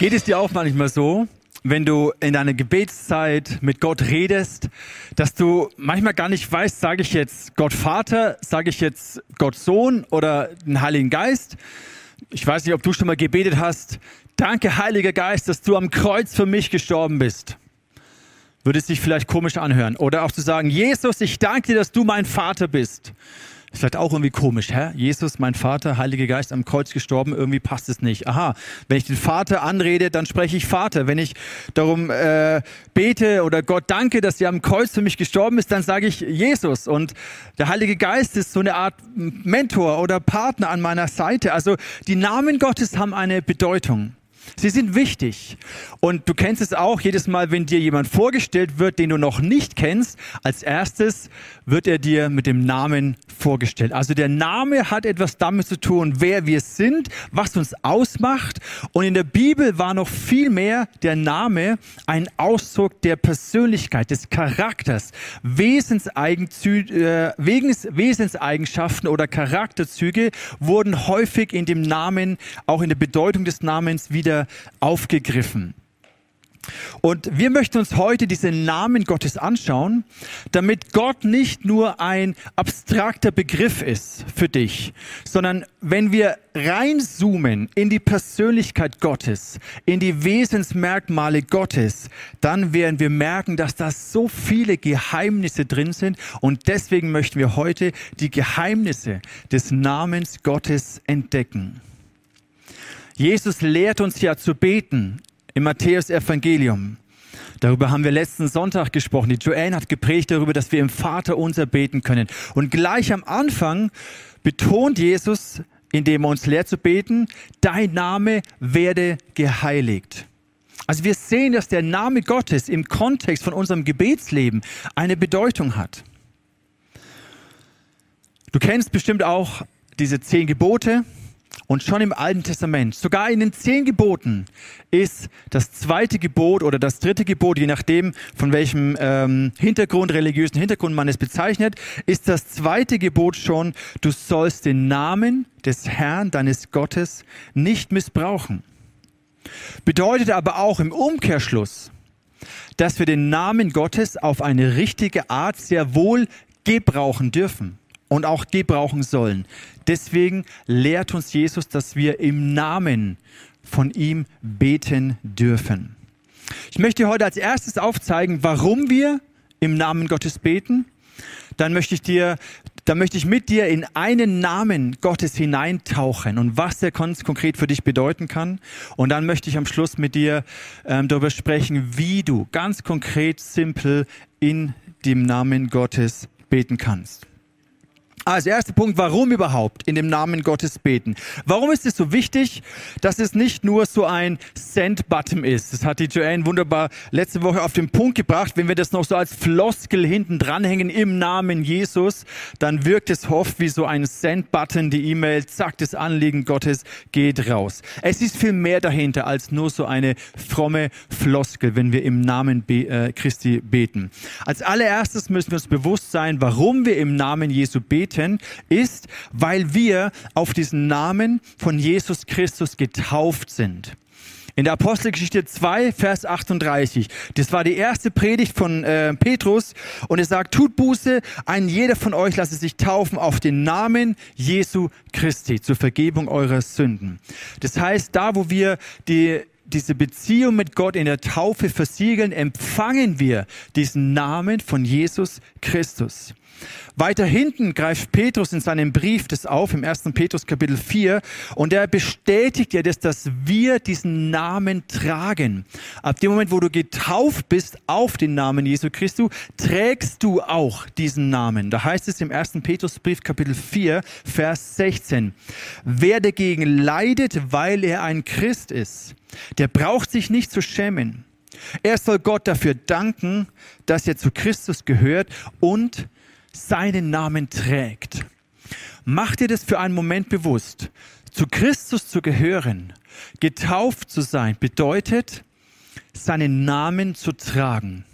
Geht es dir auch manchmal so, wenn du in deiner Gebetszeit mit Gott redest, dass du manchmal gar nicht weißt, sage ich jetzt Gott Vater, sage ich jetzt Gott Sohn oder den Heiligen Geist? Ich weiß nicht, ob du schon mal gebetet hast. Danke, Heiliger Geist, dass du am Kreuz für mich gestorben bist. Würde es sich vielleicht komisch anhören. Oder auch zu sagen, Jesus, ich danke dir, dass du mein Vater bist. Ist vielleicht auch irgendwie komisch, hä? Jesus, mein Vater, Heiliger Geist am Kreuz gestorben, irgendwie passt es nicht. Aha, wenn ich den Vater anrede, dann spreche ich Vater. Wenn ich darum äh, bete oder Gott danke, dass er am Kreuz für mich gestorben ist, dann sage ich Jesus. Und der Heilige Geist ist so eine Art Mentor oder Partner an meiner Seite. Also die Namen Gottes haben eine Bedeutung. Sie sind wichtig. Und du kennst es auch, jedes Mal, wenn dir jemand vorgestellt wird, den du noch nicht kennst, als erstes wird er dir mit dem Namen vorgestellt. Also der Name hat etwas damit zu tun, wer wir sind, was uns ausmacht. Und in der Bibel war noch viel mehr der Name ein Ausdruck der Persönlichkeit, des Charakters, äh, Wesenseigenschaften oder Charakterzüge wurden häufig in dem Namen, auch in der Bedeutung des Namens wieder aufgegriffen. Und wir möchten uns heute diesen Namen Gottes anschauen, damit Gott nicht nur ein abstrakter Begriff ist für dich, sondern wenn wir reinzoomen in die Persönlichkeit Gottes, in die Wesensmerkmale Gottes, dann werden wir merken, dass da so viele Geheimnisse drin sind und deswegen möchten wir heute die Geheimnisse des Namens Gottes entdecken. Jesus lehrt uns ja zu beten im Matthäus Evangelium. Darüber haben wir letzten Sonntag gesprochen. Die Joanne hat geprägt darüber, dass wir im Vater unser beten können. Und gleich am Anfang betont Jesus, indem er uns lehrt zu beten, dein Name werde geheiligt. Also wir sehen, dass der Name Gottes im Kontext von unserem Gebetsleben eine Bedeutung hat. Du kennst bestimmt auch diese zehn Gebote. Und schon im Alten Testament, sogar in den zehn Geboten, ist das zweite Gebot oder das dritte Gebot, je nachdem von welchem ähm, Hintergrund, religiösen Hintergrund man es bezeichnet, ist das zweite Gebot schon, du sollst den Namen des Herrn, deines Gottes, nicht missbrauchen. Bedeutet aber auch im Umkehrschluss, dass wir den Namen Gottes auf eine richtige Art sehr wohl gebrauchen dürfen und auch gebrauchen sollen. Deswegen lehrt uns Jesus, dass wir im Namen von ihm beten dürfen. Ich möchte heute als erstes aufzeigen, warum wir im Namen Gottes beten. Dann möchte ich dir, dann möchte ich mit dir in einen Namen Gottes hineintauchen und was er ganz konkret für dich bedeuten kann. Und dann möchte ich am Schluss mit dir ähm, darüber sprechen, wie du ganz konkret, simpel in dem Namen Gottes beten kannst. Also erster Punkt, warum überhaupt in dem Namen Gottes beten? Warum ist es so wichtig, dass es nicht nur so ein Send-Button ist? Das hat die Joanne wunderbar letzte Woche auf den Punkt gebracht. Wenn wir das noch so als Floskel hinten dranhängen im Namen Jesus, dann wirkt es oft wie so ein Send-Button, die E-Mail, zack, das Anliegen Gottes geht raus. Es ist viel mehr dahinter als nur so eine fromme Floskel, wenn wir im Namen be äh, Christi beten. Als allererstes müssen wir uns bewusst sein, warum wir im Namen Jesu beten beten, ist, weil wir auf diesen Namen von Jesus Christus getauft sind. In der Apostelgeschichte 2, Vers 38. Das war die erste Predigt von äh, Petrus und er sagt, tut Buße, ein jeder von euch lasse sich taufen auf den Namen Jesu Christi zur Vergebung eurer Sünden. Das heißt, da wo wir die diese Beziehung mit Gott in der Taufe versiegeln, empfangen wir diesen Namen von Jesus Christus. Weiter hinten greift Petrus in seinem Brief das auf, im 1. Petrus Kapitel 4, und er bestätigt ja das, dass wir diesen Namen tragen. Ab dem Moment, wo du getauft bist auf den Namen Jesu Christus, trägst du auch diesen Namen. Da heißt es im 1. Petrusbrief Kapitel 4, Vers 16, wer dagegen leidet, weil er ein Christ ist, der braucht sich nicht zu schämen. Er soll Gott dafür danken, dass er zu Christus gehört und seinen Namen trägt. Mach dir das für einen Moment bewusst. Zu Christus zu gehören, getauft zu sein, bedeutet, seinen Namen zu tragen.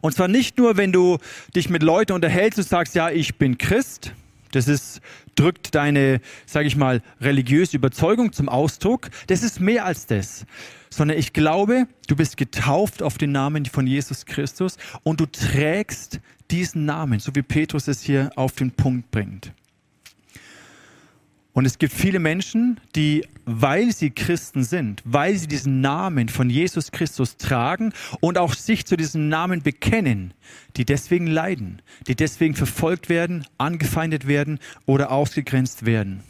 Und zwar nicht nur, wenn du dich mit Leuten unterhältst und sagst, ja, ich bin Christ, Das ist, drückt deine, sage ich mal, religiöse Überzeugung zum Ausdruck. Das ist mehr als das. Sondern ich glaube, du bist getauft auf den Namen von Jesus Christus und du trägst diesen Namen, so wie Petrus es hier auf den Punkt bringt. Und es gibt viele Menschen, die, weil sie Christen sind, weil sie diesen Namen von Jesus Christus tragen und auch sich zu diesem Namen bekennen, die deswegen leiden, die deswegen verfolgt werden, angefeindet werden oder ausgegrenzt werden.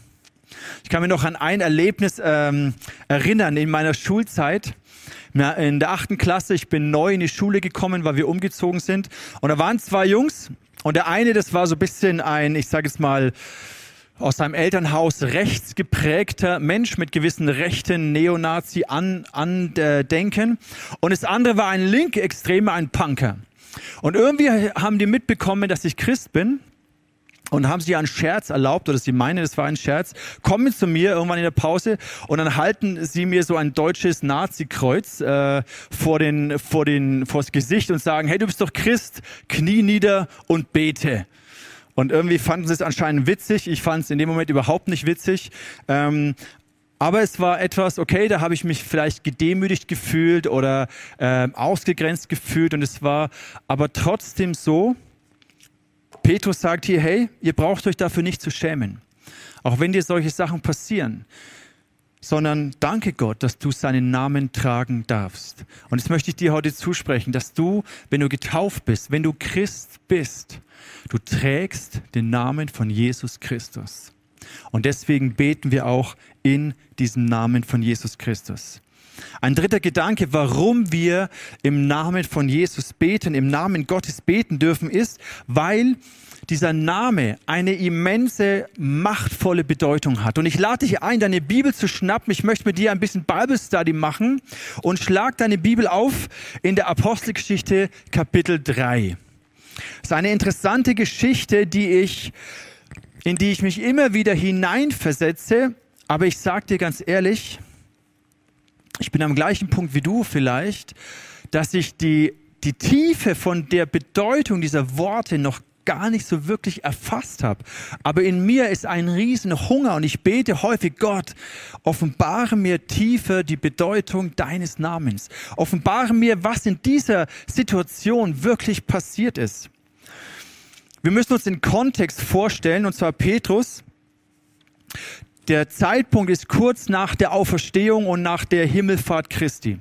Ich kann mir noch an ein Erlebnis ähm, erinnern in meiner Schulzeit. In der achten Klasse, ich bin neu in die Schule gekommen, weil wir umgezogen sind. Und da waren zwei Jungs. Und der eine, das war so ein bisschen ein, ich sage jetzt mal, aus seinem Elternhaus rechts geprägter Mensch mit gewissen rechten Neonazi-Andenken. Und das andere war ein Linkextremer, ein Punker. Und irgendwie haben die mitbekommen, dass ich Christ bin und haben sie einen Scherz erlaubt, oder sie meinen, es war ein Scherz, kommen zu mir irgendwann in der Pause und dann halten sie mir so ein deutsches Nazi-Kreuz äh, vor den, vor den, vors Gesicht und sagen, hey, du bist doch Christ, knie nieder und bete. Und irgendwie fanden sie es anscheinend witzig. Ich fand es in dem Moment überhaupt nicht witzig. Ähm, aber es war etwas, okay, da habe ich mich vielleicht gedemütigt gefühlt oder äh, ausgegrenzt gefühlt. Und es war aber trotzdem so, Petrus sagt hier, hey, ihr braucht euch dafür nicht zu schämen. Auch wenn dir solche Sachen passieren. Sondern danke Gott, dass du seinen Namen tragen darfst. Und jetzt möchte ich dir heute zusprechen, dass du, wenn du getauft bist, wenn du Christ bist, du trägst den Namen von Jesus Christus. Und deswegen beten wir auch in diesem Namen von Jesus Christus. Ein dritter Gedanke, warum wir im Namen von Jesus beten, im Namen Gottes beten dürfen, ist, weil dieser Name eine immense, machtvolle Bedeutung hat. Und ich lade dich ein, deine Bibel zu schnappen. Ich möchte mit dir ein bisschen Bible Study machen und schlag deine Bibel auf in der Apostelgeschichte Kapitel 3. Das ist eine interessante Geschichte, die ich, in die ich mich immer wieder hineinversetze. Aber ich sage dir ganz ehrlich, ich bin am gleichen Punkt wie du vielleicht, dass ich die, die Tiefe von der Bedeutung dieser Worte noch gar nicht so wirklich erfasst habe. Aber in mir ist ein riesen Hunger und ich bete häufig, Gott, offenbare mir tiefer die Bedeutung deines Namens. Offenbare mir, was in dieser Situation wirklich passiert ist. Wir müssen uns den Kontext vorstellen, und zwar Petrus, der Zeitpunkt ist kurz nach der Auferstehung und nach der Himmelfahrt Christi.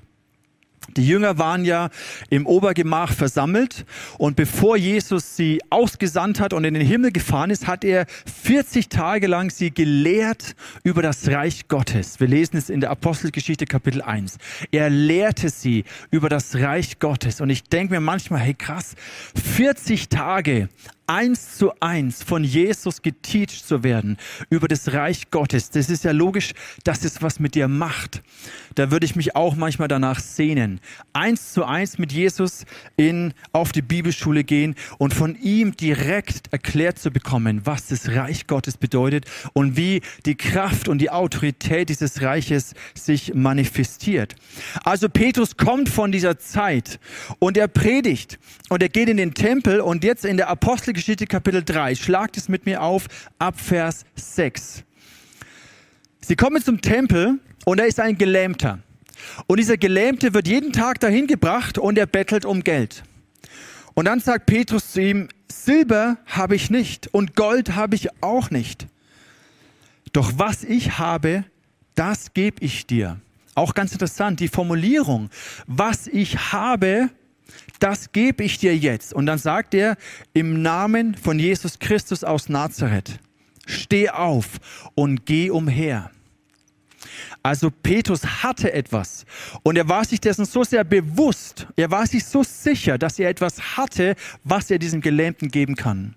Die Jünger waren ja im Obergemach versammelt und bevor Jesus sie ausgesandt hat und in den Himmel gefahren ist, hat er 40 Tage lang sie gelehrt über das Reich Gottes. Wir lesen es in der Apostelgeschichte Kapitel 1. Er lehrte sie über das Reich Gottes und ich denke mir manchmal, hey krass, 40 Tage eins zu eins von Jesus geteacht zu werden über das Reich Gottes, das ist ja logisch, dass es was mit dir macht. Da würde ich mich auch manchmal danach sehnen. Eins zu eins mit Jesus in, auf die Bibelschule gehen und von ihm direkt erklärt zu bekommen, was das Reich Gottes bedeutet und wie die Kraft und die Autorität dieses Reiches sich manifestiert. Also Petrus kommt von dieser Zeit und er predigt und er geht in den Tempel und jetzt in der Apostel Apostelgeschichte Kapitel 3. Schlagt es mit mir auf, ab Vers 6. Sie kommen zum Tempel und da ist ein Gelähmter. Und dieser Gelähmte wird jeden Tag dahin gebracht und er bettelt um Geld. Und dann sagt Petrus zu ihm, Silber habe ich nicht und Gold habe ich auch nicht. Doch was ich habe, das gebe ich dir. Auch ganz interessant, die Formulierung, was ich habe, das gebe ich dir jetzt. Und dann sagt er, im Namen von Jesus Christus aus Nazareth, steh auf und geh umher. Also Petrus hatte etwas und er war sich dessen so sehr bewusst, er war sich so sicher, dass er etwas hatte, was er diesem Gelähmten geben kann.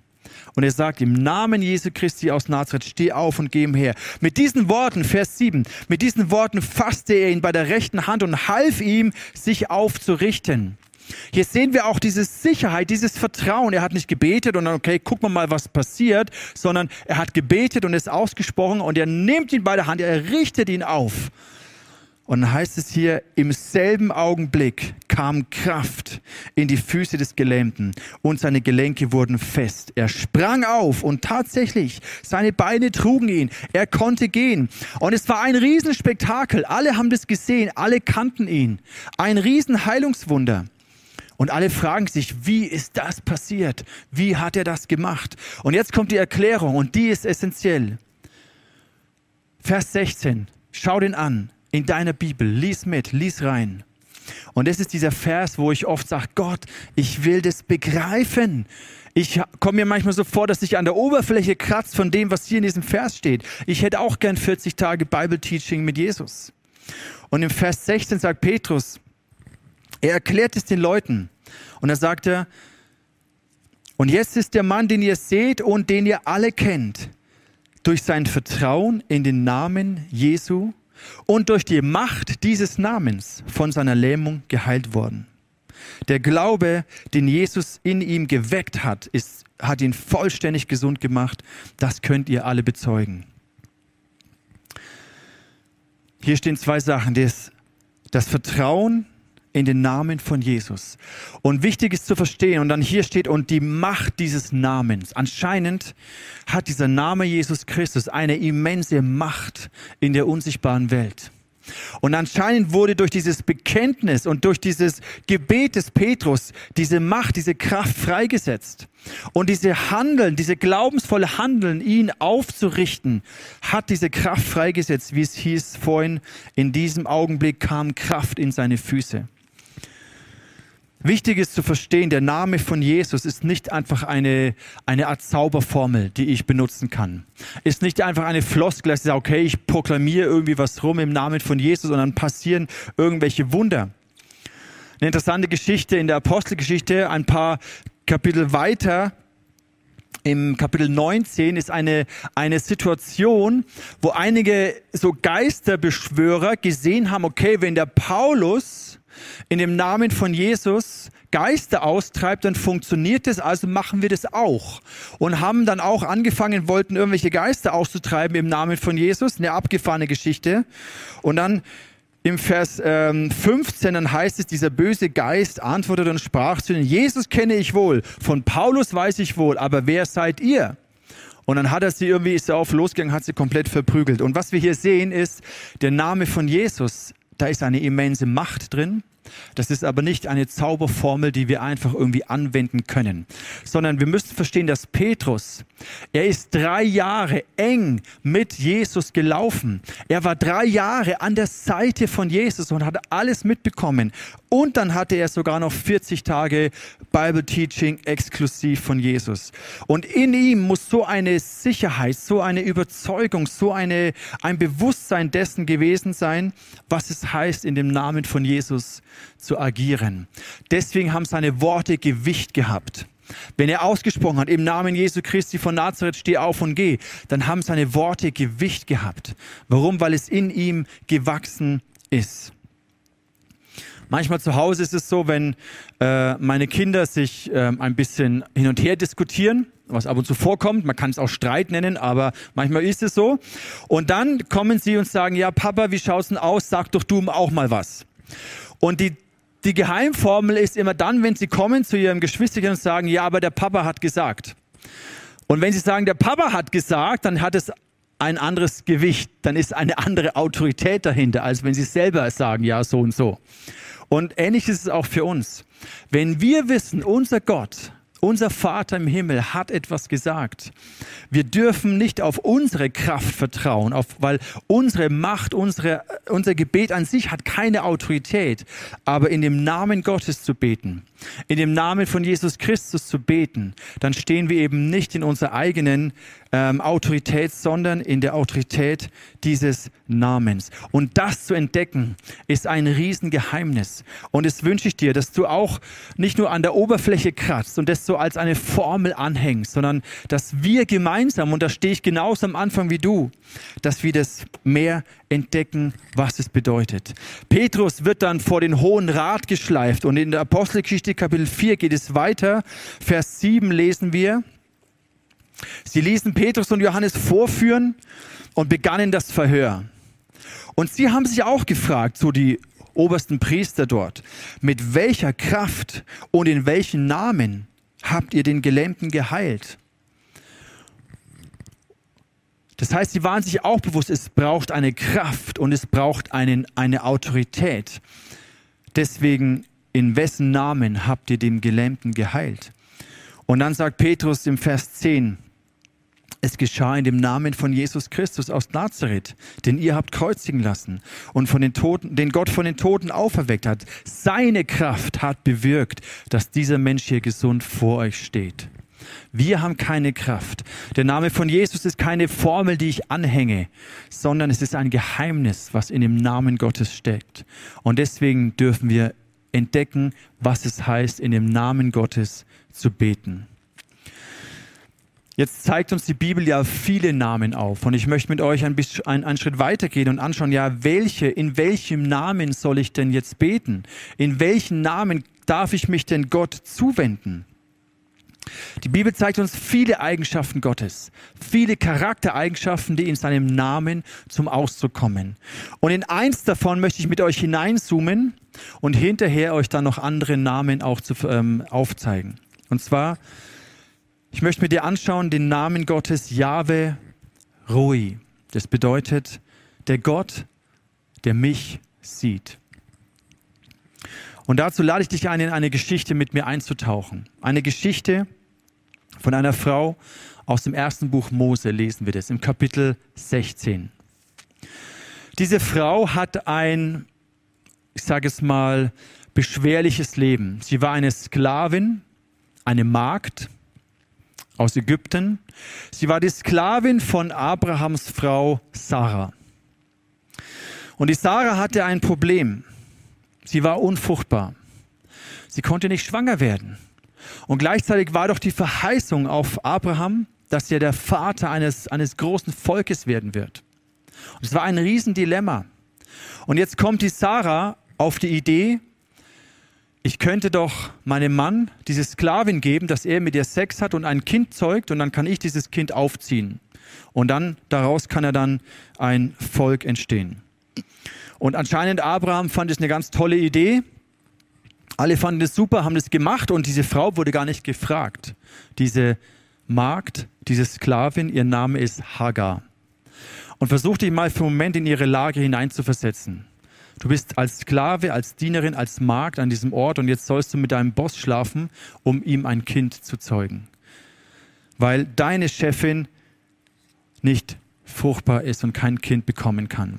Und er sagt, im Namen Jesu Christi aus Nazareth, steh auf und geh umher. Mit diesen Worten, Vers 7, mit diesen Worten fasste er ihn bei der rechten Hand und half ihm, sich aufzurichten. Hier sehen wir auch diese Sicherheit, dieses Vertrauen. Er hat nicht gebetet und dann, okay, gucken wir mal, was passiert, sondern er hat gebetet und ist ausgesprochen und er nimmt ihn bei der Hand, er richtet ihn auf. Und dann heißt es hier, im selben Augenblick kam Kraft in die Füße des Gelähmten und seine Gelenke wurden fest. Er sprang auf und tatsächlich, seine Beine trugen ihn. Er konnte gehen. Und es war ein Riesenspektakel. Alle haben das gesehen, alle kannten ihn. Ein Riesenheilungswunder. Und alle fragen sich, wie ist das passiert? Wie hat er das gemacht? Und jetzt kommt die Erklärung und die ist essentiell. Vers 16. Schau den an in deiner Bibel. Lies mit, lies rein. Und das ist dieser Vers, wo ich oft sage, Gott, ich will das begreifen. Ich komme mir manchmal so vor, dass ich an der Oberfläche kratze von dem, was hier in diesem Vers steht. Ich hätte auch gern 40 Tage Bible Teaching mit Jesus. Und im Vers 16 sagt Petrus, er erklärt es den Leuten. Und er sagte, und jetzt ist der Mann, den ihr seht und den ihr alle kennt, durch sein Vertrauen in den Namen Jesu und durch die Macht dieses Namens von seiner Lähmung geheilt worden. Der Glaube, den Jesus in ihm geweckt hat, ist, hat ihn vollständig gesund gemacht. Das könnt ihr alle bezeugen. Hier stehen zwei Sachen. Das, das Vertrauen in den Namen von Jesus. Und wichtig ist zu verstehen, und dann hier steht, und die Macht dieses Namens. Anscheinend hat dieser Name Jesus Christus eine immense Macht in der unsichtbaren Welt. Und anscheinend wurde durch dieses Bekenntnis und durch dieses Gebet des Petrus diese Macht, diese Kraft freigesetzt. Und diese Handeln, diese glaubensvolle Handeln, ihn aufzurichten, hat diese Kraft freigesetzt, wie es hieß vorhin. In diesem Augenblick kam Kraft in seine Füße. Wichtig ist zu verstehen, der Name von Jesus ist nicht einfach eine, eine Art Zauberformel, die ich benutzen kann. Ist nicht einfach eine Floskel, dass ich sage, okay, ich proklamiere irgendwie was rum im Namen von Jesus und dann passieren irgendwelche Wunder. Eine interessante Geschichte in der Apostelgeschichte, ein paar Kapitel weiter, im Kapitel 19 ist eine, eine Situation, wo einige so Geisterbeschwörer gesehen haben, okay, wenn der Paulus in dem Namen von Jesus Geister austreibt, dann funktioniert es, also machen wir das auch. Und haben dann auch angefangen, wollten irgendwelche Geister auszutreiben im Namen von Jesus, eine abgefahrene Geschichte. Und dann im Vers ähm, 15, dann heißt es, dieser böse Geist antwortete und sprach zu ihnen, Jesus kenne ich wohl, von Paulus weiß ich wohl, aber wer seid ihr? Und dann hat er sie irgendwie, ist er auf losgegangen, hat sie komplett verprügelt. Und was wir hier sehen ist, der Name von Jesus, da ist eine immense Macht drin. Das ist aber nicht eine Zauberformel, die wir einfach irgendwie anwenden können, sondern wir müssen verstehen, dass Petrus, er ist drei Jahre eng mit Jesus gelaufen. Er war drei Jahre an der Seite von Jesus und hat alles mitbekommen. Und dann hatte er sogar noch 40 Tage Bible Teaching exklusiv von Jesus. Und in ihm muss so eine Sicherheit, so eine Überzeugung, so eine, ein Bewusstsein dessen gewesen sein, was es heißt, in dem Namen von Jesus zu agieren. Deswegen haben seine Worte Gewicht gehabt. Wenn er ausgesprochen hat, im Namen Jesu Christi von Nazareth steh auf und geh, dann haben seine Worte Gewicht gehabt. Warum? Weil es in ihm gewachsen ist. Manchmal zu Hause ist es so, wenn äh, meine Kinder sich äh, ein bisschen hin und her diskutieren, was ab und zu vorkommt, man kann es auch Streit nennen, aber manchmal ist es so. Und dann kommen sie und sagen, ja Papa, wie schaut's denn aus? Sag doch du auch mal was. Und die, die Geheimformel ist immer dann, wenn sie kommen zu ihrem Geschwisterchen und sagen, ja, aber der Papa hat gesagt. Und wenn sie sagen, der Papa hat gesagt, dann hat es ein anderes Gewicht, dann ist eine andere Autorität dahinter, als wenn sie selber sagen, ja, so und so. Und ähnlich ist es auch für uns. Wenn wir wissen, unser Gott, unser Vater im Himmel hat etwas gesagt. Wir dürfen nicht auf unsere Kraft vertrauen, auf, weil unsere Macht, unsere, unser Gebet an sich hat keine Autorität. Aber in dem Namen Gottes zu beten, in dem Namen von Jesus Christus zu beten, dann stehen wir eben nicht in unserer eigenen ähm, Autorität, sondern in der Autorität dieses Namens. Und das zu entdecken, ist ein Riesengeheimnis. Und es wünsche ich dir, dass du auch nicht nur an der Oberfläche kratzt und das so als eine Formel anhängst, sondern dass wir gemeinsam, und da stehe ich genauso am Anfang wie du, dass wir das mehr entdecken, was es bedeutet. Petrus wird dann vor den Hohen Rat geschleift und in der Apostelgeschichte Kapitel 4 geht es weiter. Vers 7 lesen wir, Sie ließen Petrus und Johannes vorführen und begannen das Verhör. Und sie haben sich auch gefragt, so die obersten Priester dort, mit welcher Kraft und in welchen Namen habt ihr den Gelähmten geheilt? Das heißt, sie waren sich auch bewusst, es braucht eine Kraft und es braucht einen, eine Autorität. Deswegen, in wessen Namen habt ihr den Gelähmten geheilt? Und dann sagt Petrus im Vers 10, es geschah in dem Namen von Jesus Christus aus Nazareth, den ihr habt kreuzigen lassen und von den Toten, den Gott von den Toten auferweckt hat. Seine Kraft hat bewirkt, dass dieser Mensch hier gesund vor euch steht. Wir haben keine Kraft. Der Name von Jesus ist keine Formel, die ich anhänge, sondern es ist ein Geheimnis, was in dem Namen Gottes steckt. Und deswegen dürfen wir entdecken, was es heißt, in dem Namen Gottes zu beten. Jetzt zeigt uns die Bibel ja viele Namen auf und ich möchte mit euch ein bisschen einen, einen Schritt weitergehen und anschauen, ja, welche, in welchem Namen soll ich denn jetzt beten? In welchen Namen darf ich mich denn Gott zuwenden? Die Bibel zeigt uns viele Eigenschaften Gottes, viele Charaktereigenschaften, die in seinem Namen zum Ausdruck kommen. Und in eins davon möchte ich mit euch hineinzoomen und hinterher euch dann noch andere Namen auch zu, ähm, aufzeigen. Und zwar ich möchte mit dir anschauen den Namen Gottes Jahwe Roi. Das bedeutet der Gott, der mich sieht. Und dazu lade ich dich ein, in eine Geschichte mit mir einzutauchen. Eine Geschichte von einer Frau aus dem ersten Buch Mose lesen wir das im Kapitel 16. Diese Frau hat ein, ich sage es mal, beschwerliches Leben. Sie war eine Sklavin, eine Magd, aus Ägypten. Sie war die Sklavin von Abrahams Frau Sarah. Und die Sarah hatte ein Problem. Sie war unfruchtbar. Sie konnte nicht schwanger werden. Und gleichzeitig war doch die Verheißung auf Abraham, dass er der Vater eines, eines großen Volkes werden wird. Und es war ein Riesendilemma. Und jetzt kommt die Sarah auf die Idee, ich könnte doch meinem Mann diese Sklavin geben, dass er mit ihr Sex hat und ein Kind zeugt und dann kann ich dieses Kind aufziehen. Und dann daraus kann er dann ein Volk entstehen. Und anscheinend Abraham fand es eine ganz tolle Idee. Alle fanden es super, haben es gemacht und diese Frau wurde gar nicht gefragt. Diese Magd, diese Sklavin, ihr Name ist Hagar. Und versuch dich mal für einen Moment in ihre Lage hineinzuversetzen. Du bist als Sklave, als Dienerin, als Magd an diesem Ort und jetzt sollst du mit deinem Boss schlafen, um ihm ein Kind zu zeugen. Weil deine Chefin nicht fruchtbar ist und kein Kind bekommen kann.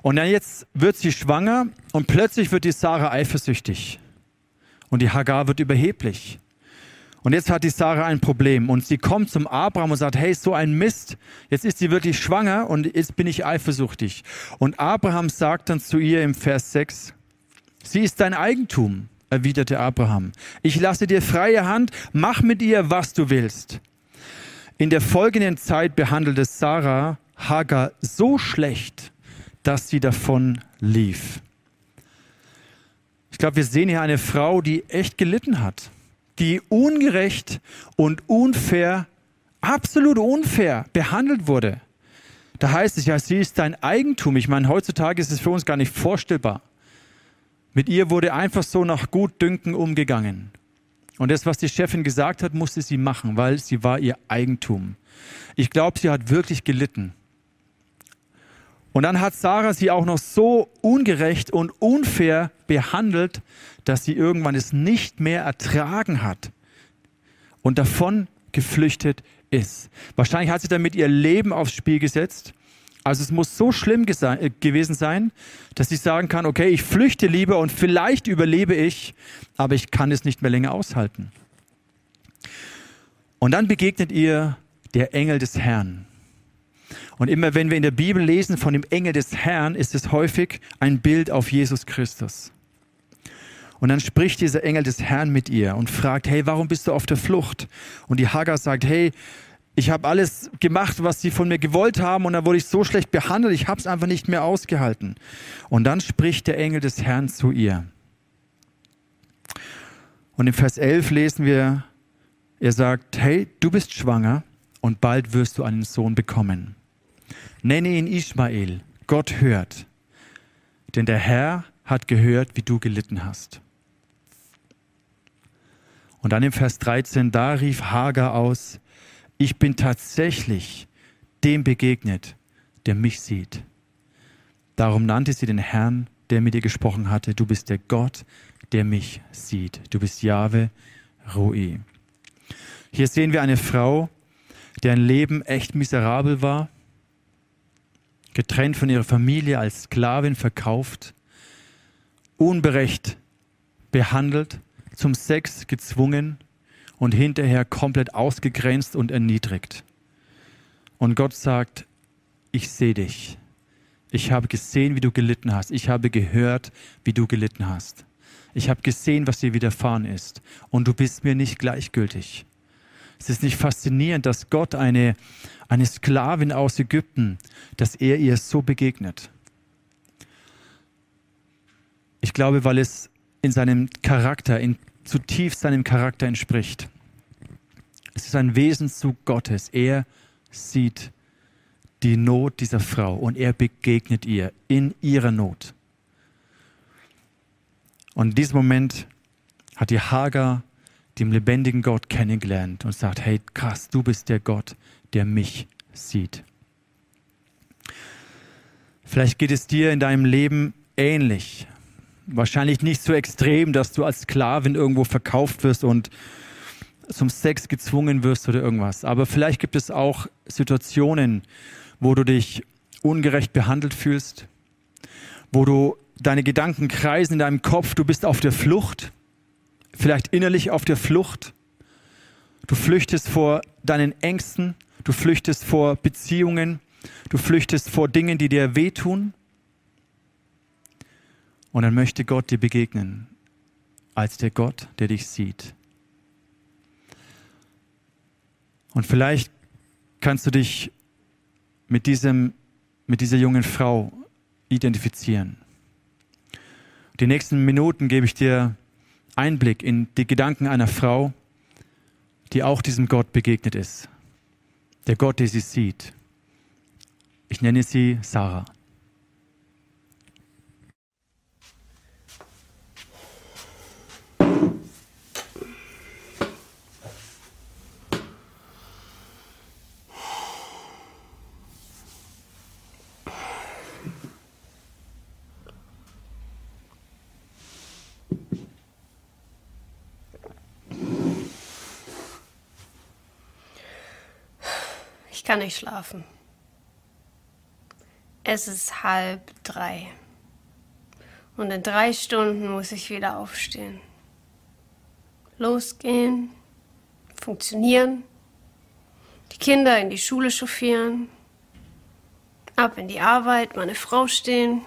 Und dann jetzt wird sie schwanger und plötzlich wird die Sarah eifersüchtig. Und die Hagar wird überheblich. Und jetzt hat die Sarah ein Problem und sie kommt zum Abraham und sagt, hey, so ein Mist, jetzt ist sie wirklich schwanger und jetzt bin ich eifersüchtig. Und Abraham sagt dann zu ihr im Vers 6, sie ist dein Eigentum, erwiderte Abraham. Ich lasse dir freie Hand, mach mit ihr, was du willst. In der folgenden Zeit behandelte Sarah Hagar so schlecht, dass sie davon lief. Ich glaube, wir sehen hier eine Frau, die echt gelitten hat die ungerecht und unfair, absolut unfair behandelt wurde. Da heißt es ja, sie ist dein Eigentum. Ich meine, heutzutage ist es für uns gar nicht vorstellbar. Mit ihr wurde einfach so nach Gutdünken umgegangen. Und das, was die Chefin gesagt hat, musste sie machen, weil sie war ihr Eigentum. Ich glaube, sie hat wirklich gelitten. Und dann hat Sarah sie auch noch so ungerecht und unfair behandelt, dass sie irgendwann es nicht mehr ertragen hat und davon geflüchtet ist. Wahrscheinlich hat sie damit ihr Leben aufs Spiel gesetzt. Also es muss so schlimm äh, gewesen sein, dass sie sagen kann, okay, ich flüchte lieber und vielleicht überlebe ich, aber ich kann es nicht mehr länger aushalten. Und dann begegnet ihr der Engel des Herrn. Und immer wenn wir in der Bibel lesen von dem Engel des Herrn, ist es häufig ein Bild auf Jesus Christus. Und dann spricht dieser Engel des Herrn mit ihr und fragt, hey, warum bist du auf der Flucht? Und die Hagar sagt, hey, ich habe alles gemacht, was sie von mir gewollt haben und dann wurde ich so schlecht behandelt, ich habe es einfach nicht mehr ausgehalten. Und dann spricht der Engel des Herrn zu ihr. Und im Vers 11 lesen wir, er sagt, hey, du bist schwanger und bald wirst du einen Sohn bekommen. Nenne ihn Ismael, Gott hört. Denn der Herr hat gehört, wie du gelitten hast. Und dann im Vers 13, da rief Hagar aus, ich bin tatsächlich dem begegnet, der mich sieht. Darum nannte sie den Herrn, der mit ihr gesprochen hatte, du bist der Gott, der mich sieht. Du bist Jahwe Roi. Hier sehen wir eine Frau, deren Leben echt miserabel war, getrennt von ihrer Familie, als Sklavin verkauft, unberecht behandelt, zum Sex gezwungen und hinterher komplett ausgegrenzt und erniedrigt. Und Gott sagt, ich sehe dich. Ich habe gesehen, wie du gelitten hast. Ich habe gehört, wie du gelitten hast. Ich habe gesehen, was dir widerfahren ist. Und du bist mir nicht gleichgültig. Es ist nicht faszinierend, dass Gott eine, eine Sklavin aus Ägypten, dass er ihr so begegnet. Ich glaube, weil es in seinem Charakter, in zutiefst seinem Charakter entspricht. Es ist ein Wesenszug Gottes. Er sieht die Not dieser Frau und er begegnet ihr in ihrer Not. Und in diesem Moment hat die Hagar den lebendigen Gott kennengelernt und sagt, hey krass, du bist der Gott, der mich sieht. Vielleicht geht es dir in deinem Leben ähnlich. Wahrscheinlich nicht so extrem, dass du als Sklavin irgendwo verkauft wirst und zum Sex gezwungen wirst oder irgendwas. Aber vielleicht gibt es auch Situationen, wo du dich ungerecht behandelt fühlst, wo du deine Gedanken kreisen in deinem Kopf, du bist auf der Flucht, vielleicht innerlich auf der Flucht. Du flüchtest vor deinen Ängsten, du flüchtest vor Beziehungen, du flüchtest vor Dingen, die dir wehtun. Und dann möchte Gott dir begegnen als der Gott, der dich sieht. Und vielleicht kannst du dich mit, diesem, mit dieser jungen Frau identifizieren. Die nächsten Minuten gebe ich dir Einblick in die Gedanken einer Frau, die auch diesem Gott begegnet ist. Der Gott, der sie sieht. Ich nenne sie Sarah. Kann nicht schlafen. Es ist halb drei. Und in drei Stunden muss ich wieder aufstehen. Losgehen, funktionieren, die Kinder in die Schule chauffieren, ab in die Arbeit, meine Frau stehen.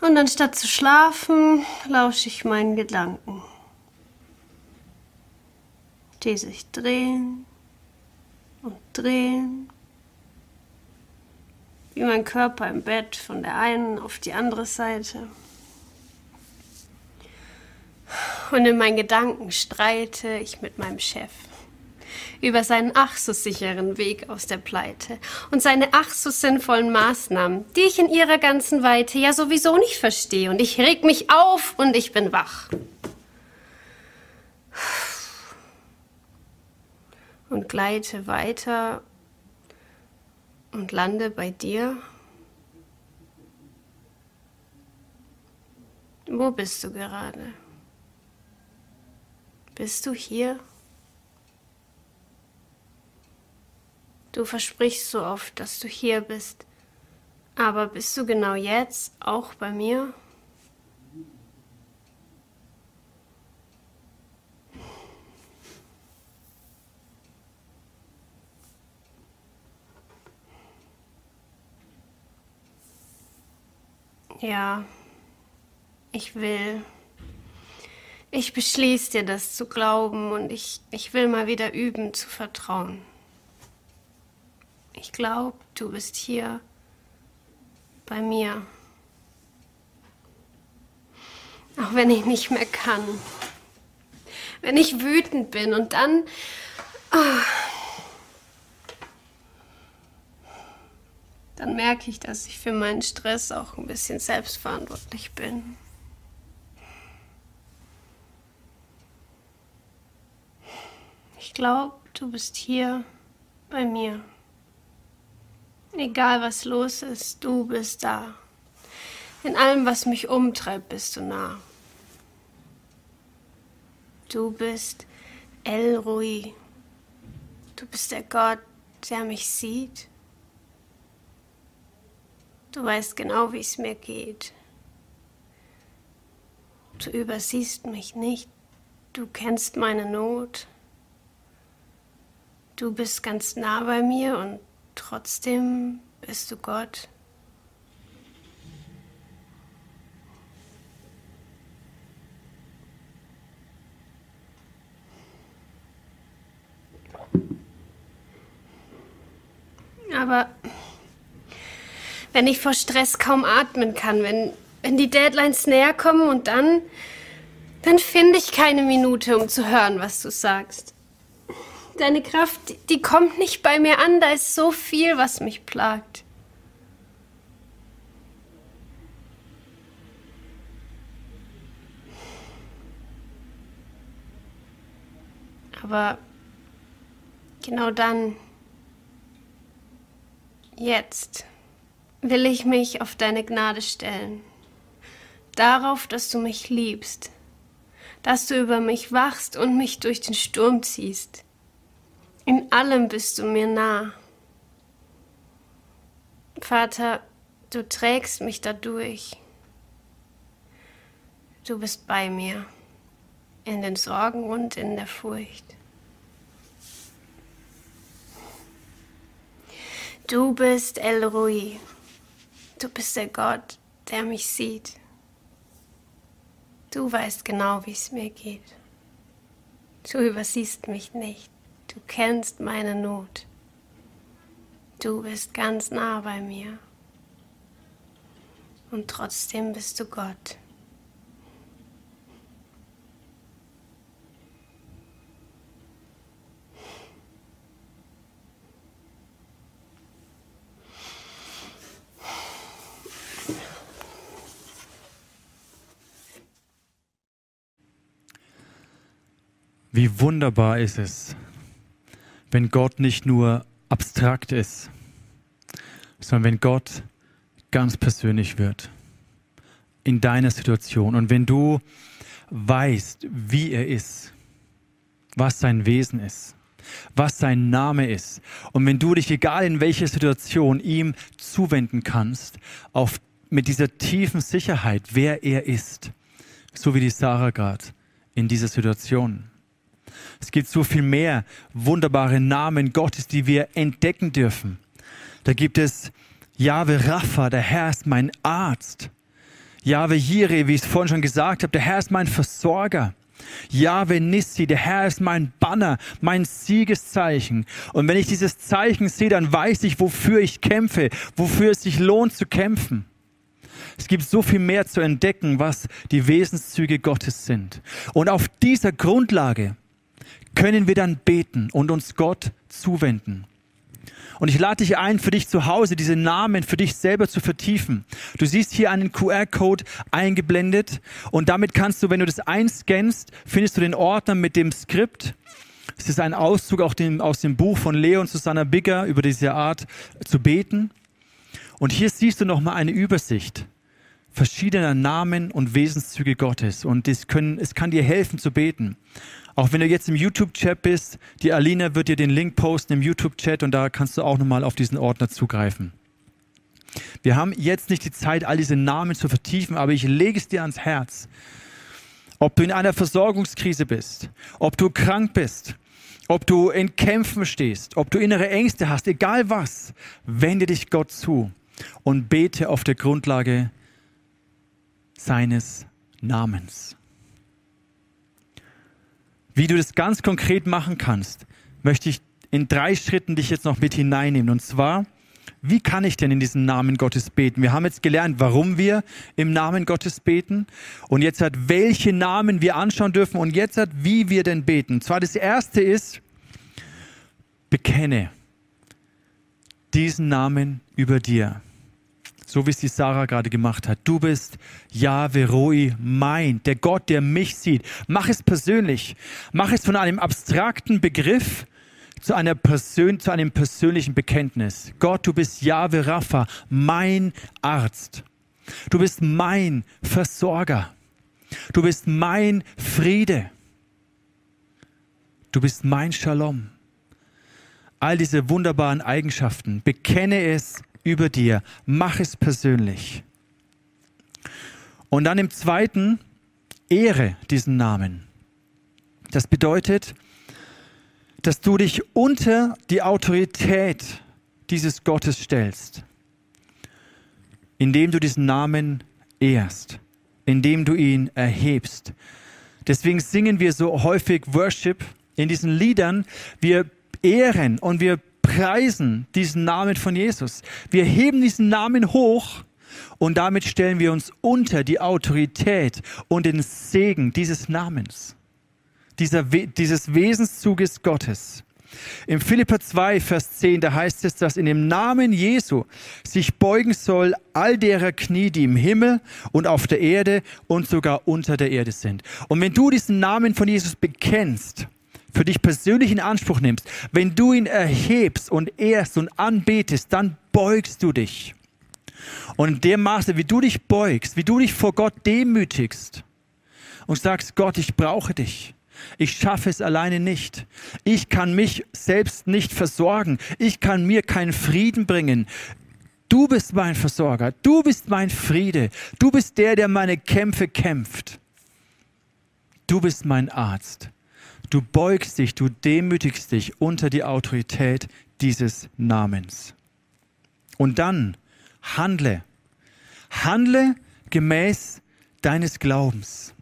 Und anstatt zu schlafen, lausche ich meinen Gedanken, die sich drehen und drehen, wie mein Körper im Bett von der einen auf die andere Seite. Und in meinen Gedanken streite ich mit meinem Chef über seinen ach so sicheren Weg aus der Pleite und seine ach so sinnvollen Maßnahmen, die ich in ihrer ganzen Weite ja sowieso nicht verstehe. Und ich reg mich auf und ich bin wach. Und gleite weiter und lande bei dir. Wo bist du gerade? Bist du hier? Du versprichst so oft, dass du hier bist, aber bist du genau jetzt auch bei mir? Ja, ich will. Ich beschließe dir das zu glauben und ich, ich will mal wieder üben zu vertrauen. Ich glaube, du bist hier bei mir. Auch wenn ich nicht mehr kann. Wenn ich wütend bin und dann... Oh, dann merke ich, dass ich für meinen Stress auch ein bisschen selbstverantwortlich bin. Ich glaube, du bist hier bei mir. Egal was los ist, du bist da. In allem, was mich umtreibt, bist du nah. Du bist El Rui. Du bist der Gott, der mich sieht. Du weißt genau, wie es mir geht. Du übersiehst mich nicht. Du kennst meine Not. Du bist ganz nah bei mir und trotzdem bist du Gott. Aber wenn ich vor Stress kaum atmen kann, wenn, wenn die Deadlines näher kommen und dann, dann finde ich keine Minute, um zu hören, was du sagst. Deine Kraft, die, die kommt nicht bei mir an, da ist so viel, was mich plagt. Aber genau dann, jetzt, will ich mich auf deine Gnade stellen. Darauf, dass du mich liebst, dass du über mich wachst und mich durch den Sturm ziehst. In allem bist du mir nah. Vater, du trägst mich dadurch. Du bist bei mir, in den Sorgen und in der Furcht. Du bist El Rui. Du bist der Gott, der mich sieht. Du weißt genau, wie es mir geht. Du übersiehst mich nicht. Du kennst meine Not. Du bist ganz nah bei mir. Und trotzdem bist du Gott. Wie wunderbar ist es, wenn Gott nicht nur abstrakt ist, sondern wenn Gott ganz persönlich wird in deiner Situation. Und wenn du weißt, wie er ist, was sein Wesen ist, was sein Name ist. Und wenn du dich, egal in welcher Situation, ihm zuwenden kannst, auf, mit dieser tiefen Sicherheit, wer er ist, so wie die Sarah gerade in dieser Situation. Es gibt so viel mehr wunderbare Namen Gottes, die wir entdecken dürfen. Da gibt es Jahwe Rapha, der Herr ist mein Arzt. Jahwe Jireh, wie ich es vorhin schon gesagt habe, der Herr ist mein Versorger. Jahwe Nissi, der Herr ist mein Banner, mein Siegeszeichen. Und wenn ich dieses Zeichen sehe, dann weiß ich, wofür ich kämpfe, wofür es sich lohnt zu kämpfen. Es gibt so viel mehr zu entdecken, was die Wesenszüge Gottes sind. Und auf dieser Grundlage können wir dann beten und uns Gott zuwenden. Und ich lade dich ein, für dich zu Hause diese Namen für dich selber zu vertiefen. Du siehst hier einen QR-Code eingeblendet und damit kannst du, wenn du das einscannst, findest du den Ordner mit dem Skript. Es ist ein Auszug auch dem, aus dem Buch von Leo und Susanna Bigger über diese Art zu beten. Und hier siehst du nochmal eine Übersicht verschiedener Namen und Wesenszüge Gottes. Und es, können, es kann dir helfen zu beten. Auch wenn du jetzt im YouTube-Chat bist, die Alina wird dir den Link posten im YouTube-Chat und da kannst du auch nochmal auf diesen Ordner zugreifen. Wir haben jetzt nicht die Zeit, all diese Namen zu vertiefen, aber ich lege es dir ans Herz. Ob du in einer Versorgungskrise bist, ob du krank bist, ob du in Kämpfen stehst, ob du innere Ängste hast, egal was, wende dich Gott zu und bete auf der Grundlage seines Namens. Wie du das ganz konkret machen kannst, möchte ich in drei Schritten dich jetzt noch mit hineinnehmen. Und zwar, wie kann ich denn in diesem Namen Gottes beten? Wir haben jetzt gelernt, warum wir im Namen Gottes beten und jetzt hat, welche Namen wir anschauen dürfen und jetzt hat, wie wir denn beten. Und zwar das erste ist, bekenne diesen Namen über dir. So wie es die Sarah gerade gemacht hat. Du bist Yahweh Roi, mein, der Gott, der mich sieht. Mach es persönlich. Mach es von einem abstrakten Begriff zu, einer Persön zu einem persönlichen Bekenntnis. Gott, du bist Yahweh Rapha, mein Arzt. Du bist mein Versorger. Du bist mein Friede. Du bist mein Shalom. All diese wunderbaren Eigenschaften, bekenne es über dir, mach es persönlich. Und dann im zweiten, ehre diesen Namen. Das bedeutet, dass du dich unter die Autorität dieses Gottes stellst, indem du diesen Namen ehrst, indem du ihn erhebst. Deswegen singen wir so häufig Worship in diesen Liedern. Wir ehren und wir preisen diesen Namen von Jesus. Wir heben diesen Namen hoch und damit stellen wir uns unter die Autorität und den Segen dieses Namens dieser, dieses Wesenszuges Gottes. Im Philipper 2, Vers 10, da heißt es, dass in dem Namen Jesu sich beugen soll all derer Knie, die im Himmel und auf der Erde und sogar unter der Erde sind. Und wenn du diesen Namen von Jesus bekennst, für dich persönlich in Anspruch nimmst, wenn du ihn erhebst und ehrst und anbetest, dann beugst du dich. Und in dem Maße, wie du dich beugst, wie du dich vor Gott demütigst und sagst, Gott, ich brauche dich. Ich schaffe es alleine nicht. Ich kann mich selbst nicht versorgen. Ich kann mir keinen Frieden bringen. Du bist mein Versorger. Du bist mein Friede. Du bist der, der meine Kämpfe kämpft. Du bist mein Arzt. Du beugst dich, du demütigst dich unter die Autorität dieses Namens. Und dann handle. Handle gemäß deines Glaubens.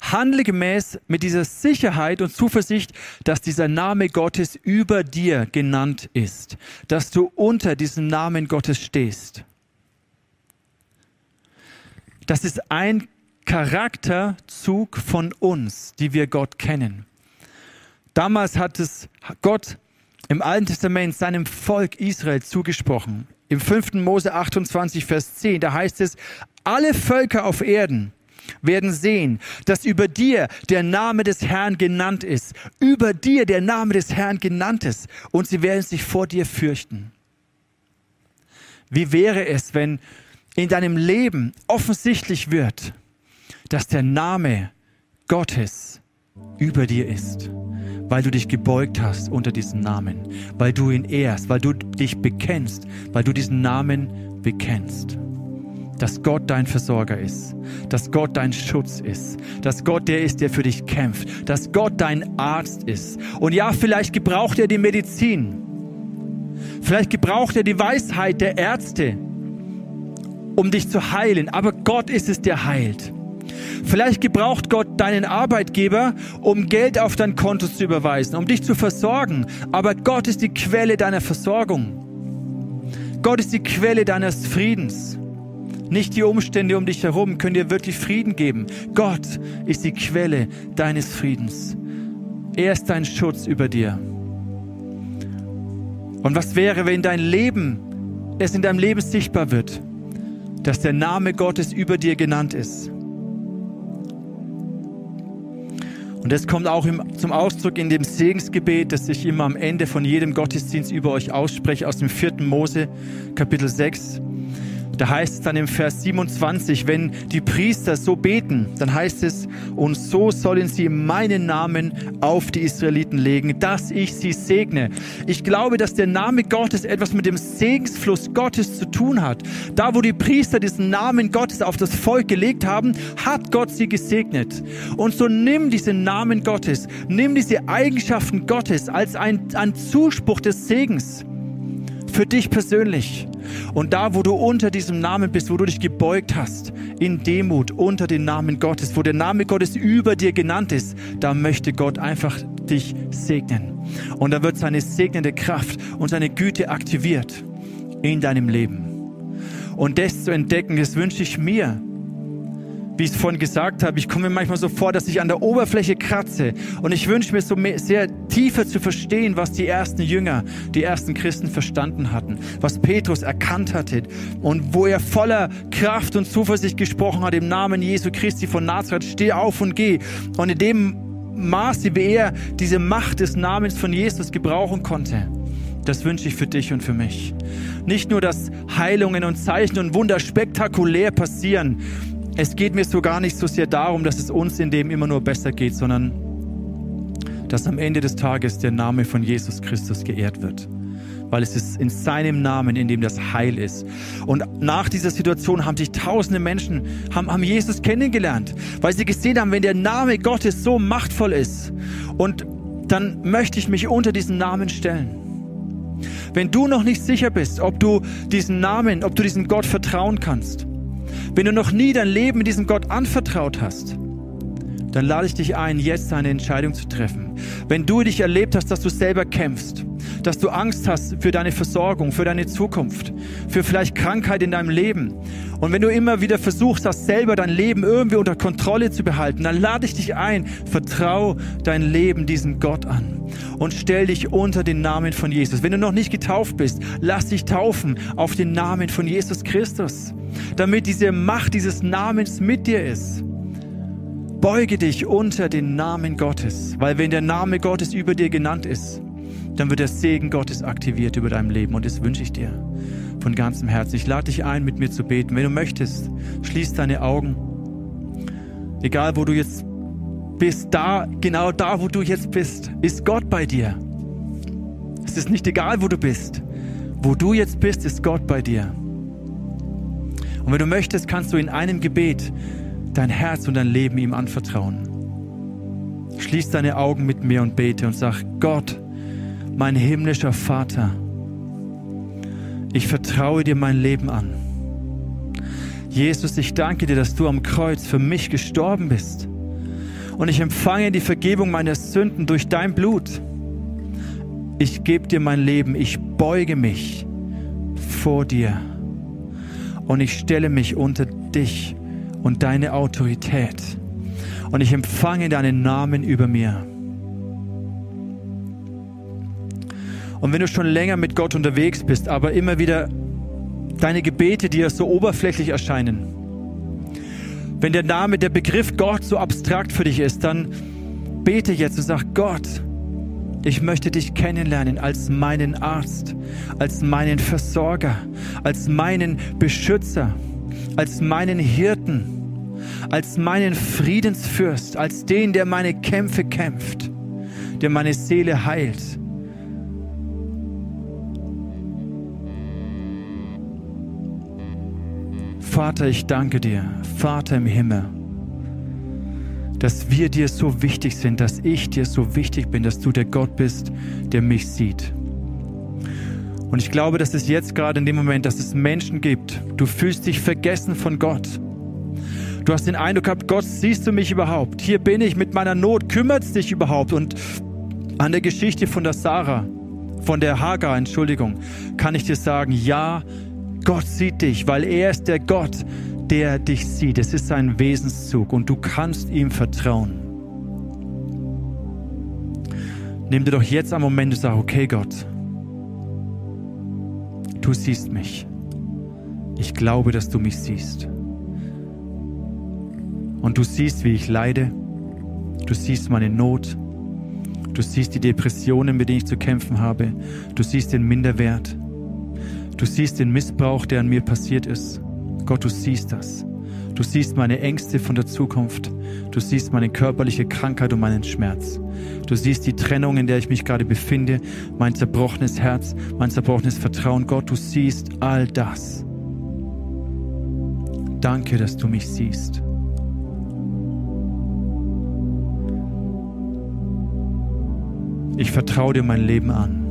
Handle gemäß mit dieser Sicherheit und Zuversicht, dass dieser Name Gottes über dir genannt ist, dass du unter diesem Namen Gottes stehst. Das ist ein Charakterzug von uns, die wir Gott kennen. Damals hat es Gott im Alten Testament seinem Volk Israel zugesprochen. Im 5. Mose 28, Vers 10, da heißt es, alle Völker auf Erden werden sehen, dass über dir der Name des Herrn genannt ist. Über dir der Name des Herrn genannt ist. Und sie werden sich vor dir fürchten. Wie wäre es, wenn in deinem Leben offensichtlich wird, dass der Name Gottes über dir ist, weil du dich gebeugt hast unter diesem Namen, weil du ihn ehrst, weil du dich bekennst, weil du diesen Namen bekennst dass Gott dein Versorger ist, dass Gott dein Schutz ist, dass Gott der ist, der für dich kämpft, dass Gott dein Arzt ist. Und ja, vielleicht gebraucht er die Medizin, vielleicht gebraucht er die Weisheit der Ärzte, um dich zu heilen, aber Gott ist es, der heilt. Vielleicht gebraucht Gott deinen Arbeitgeber, um Geld auf dein Konto zu überweisen, um dich zu versorgen, aber Gott ist die Quelle deiner Versorgung. Gott ist die Quelle deines Friedens. Nicht die Umstände um dich herum können dir wirklich Frieden geben. Gott ist die Quelle deines Friedens. Er ist dein Schutz über dir. Und was wäre, wenn dein Leben, es in deinem Leben sichtbar wird, dass der Name Gottes über dir genannt ist? Und das kommt auch im, zum Ausdruck in dem Segensgebet, das ich immer am Ende von jedem Gottesdienst über euch ausspreche, aus dem 4. Mose, Kapitel 6. Da heißt es dann im Vers 27, wenn die Priester so beten, dann heißt es, und so sollen sie meinen Namen auf die Israeliten legen, dass ich sie segne. Ich glaube, dass der Name Gottes etwas mit dem Segensfluss Gottes zu tun hat. Da, wo die Priester diesen Namen Gottes auf das Volk gelegt haben, hat Gott sie gesegnet. Und so nimm diesen Namen Gottes, nimm diese Eigenschaften Gottes als ein, ein Zuspruch des Segens für dich persönlich. Und da, wo du unter diesem Namen bist, wo du dich gebeugt hast, in Demut unter den Namen Gottes, wo der Name Gottes über dir genannt ist, da möchte Gott einfach dich segnen. Und da wird seine segnende Kraft und seine Güte aktiviert in deinem Leben. Und das zu entdecken, das wünsche ich mir wie ich es vorhin gesagt habe, ich komme mir manchmal so vor, dass ich an der Oberfläche kratze. Und ich wünsche mir so sehr tiefer zu verstehen, was die ersten Jünger, die ersten Christen verstanden hatten, was Petrus erkannt hatte und wo er voller Kraft und Zuversicht gesprochen hat im Namen Jesu Christi von Nazareth, steh auf und geh. Und in dem Maße, wie er diese Macht des Namens von Jesus gebrauchen konnte, das wünsche ich für dich und für mich. Nicht nur, dass Heilungen und Zeichen und Wunder spektakulär passieren. Es geht mir so gar nicht so sehr darum, dass es uns in dem immer nur besser geht, sondern dass am Ende des Tages der Name von Jesus Christus geehrt wird. Weil es ist in seinem Namen, in dem das Heil ist. Und nach dieser Situation haben sich tausende Menschen, haben, haben Jesus kennengelernt, weil sie gesehen haben, wenn der Name Gottes so machtvoll ist. Und dann möchte ich mich unter diesen Namen stellen. Wenn du noch nicht sicher bist, ob du diesen Namen, ob du diesem Gott vertrauen kannst, wenn du noch nie dein Leben diesem Gott anvertraut hast, dann lade ich dich ein, jetzt eine Entscheidung zu treffen. Wenn du dich erlebt hast, dass du selber kämpfst, dass du Angst hast für deine Versorgung, für deine Zukunft, für vielleicht Krankheit in deinem Leben. Und wenn du immer wieder versuchst, das selber dein Leben irgendwie unter Kontrolle zu behalten, dann lade ich dich ein, vertrau dein Leben diesem Gott an und stell dich unter den Namen von Jesus. Wenn du noch nicht getauft bist, lass dich taufen auf den Namen von Jesus Christus, damit diese Macht dieses Namens mit dir ist. Beuge dich unter den Namen Gottes, weil wenn der Name Gottes über dir genannt ist, dann wird der Segen Gottes aktiviert über deinem Leben. Und das wünsche ich dir von ganzem Herzen. Ich lade dich ein, mit mir zu beten. Wenn du möchtest, schließ deine Augen. Egal, wo du jetzt bist, da, genau da, wo du jetzt bist, ist Gott bei dir. Es ist nicht egal, wo du bist. Wo du jetzt bist, ist Gott bei dir. Und wenn du möchtest, kannst du in einem Gebet dein Herz und dein Leben ihm anvertrauen. Schließ deine Augen mit mir und bete und sag, Gott, mein himmlischer Vater, ich vertraue dir mein Leben an. Jesus, ich danke dir, dass du am Kreuz für mich gestorben bist. Und ich empfange die Vergebung meiner Sünden durch dein Blut. Ich gebe dir mein Leben, ich beuge mich vor dir und ich stelle mich unter dich und deine Autorität. Und ich empfange deinen Namen über mir. Und wenn du schon länger mit Gott unterwegs bist, aber immer wieder deine Gebete dir so oberflächlich erscheinen, wenn der Name, der Begriff Gott so abstrakt für dich ist, dann bete jetzt und sag, Gott, ich möchte dich kennenlernen als meinen Arzt, als meinen Versorger, als meinen Beschützer, als meinen Hirten, als meinen Friedensfürst, als den, der meine Kämpfe kämpft, der meine Seele heilt Vater, ich danke dir, Vater im Himmel, dass wir dir so wichtig sind, dass ich dir so wichtig bin, dass du der Gott bist, der mich sieht. Und ich glaube, dass es jetzt gerade in dem Moment, dass es Menschen gibt, du fühlst dich vergessen von Gott. Du hast den Eindruck gehabt, Gott, siehst du mich überhaupt? Hier bin ich mit meiner Not, kümmert es dich überhaupt? Und an der Geschichte von der Sarah, von der Hagar, Entschuldigung, kann ich dir sagen, ja, Gott sieht dich, weil er ist der Gott, der dich sieht. Es ist sein Wesenszug und du kannst ihm vertrauen. Nimm dir doch jetzt einen Moment und sag, okay Gott, du siehst mich. Ich glaube, dass du mich siehst. Und du siehst, wie ich leide. Du siehst meine Not. Du siehst die Depressionen, mit denen ich zu kämpfen habe. Du siehst den Minderwert. Du siehst den Missbrauch, der an mir passiert ist. Gott, du siehst das. Du siehst meine Ängste von der Zukunft. Du siehst meine körperliche Krankheit und meinen Schmerz. Du siehst die Trennung, in der ich mich gerade befinde, mein zerbrochenes Herz, mein zerbrochenes Vertrauen. Gott, du siehst all das. Danke, dass du mich siehst. Ich vertraue dir mein Leben an.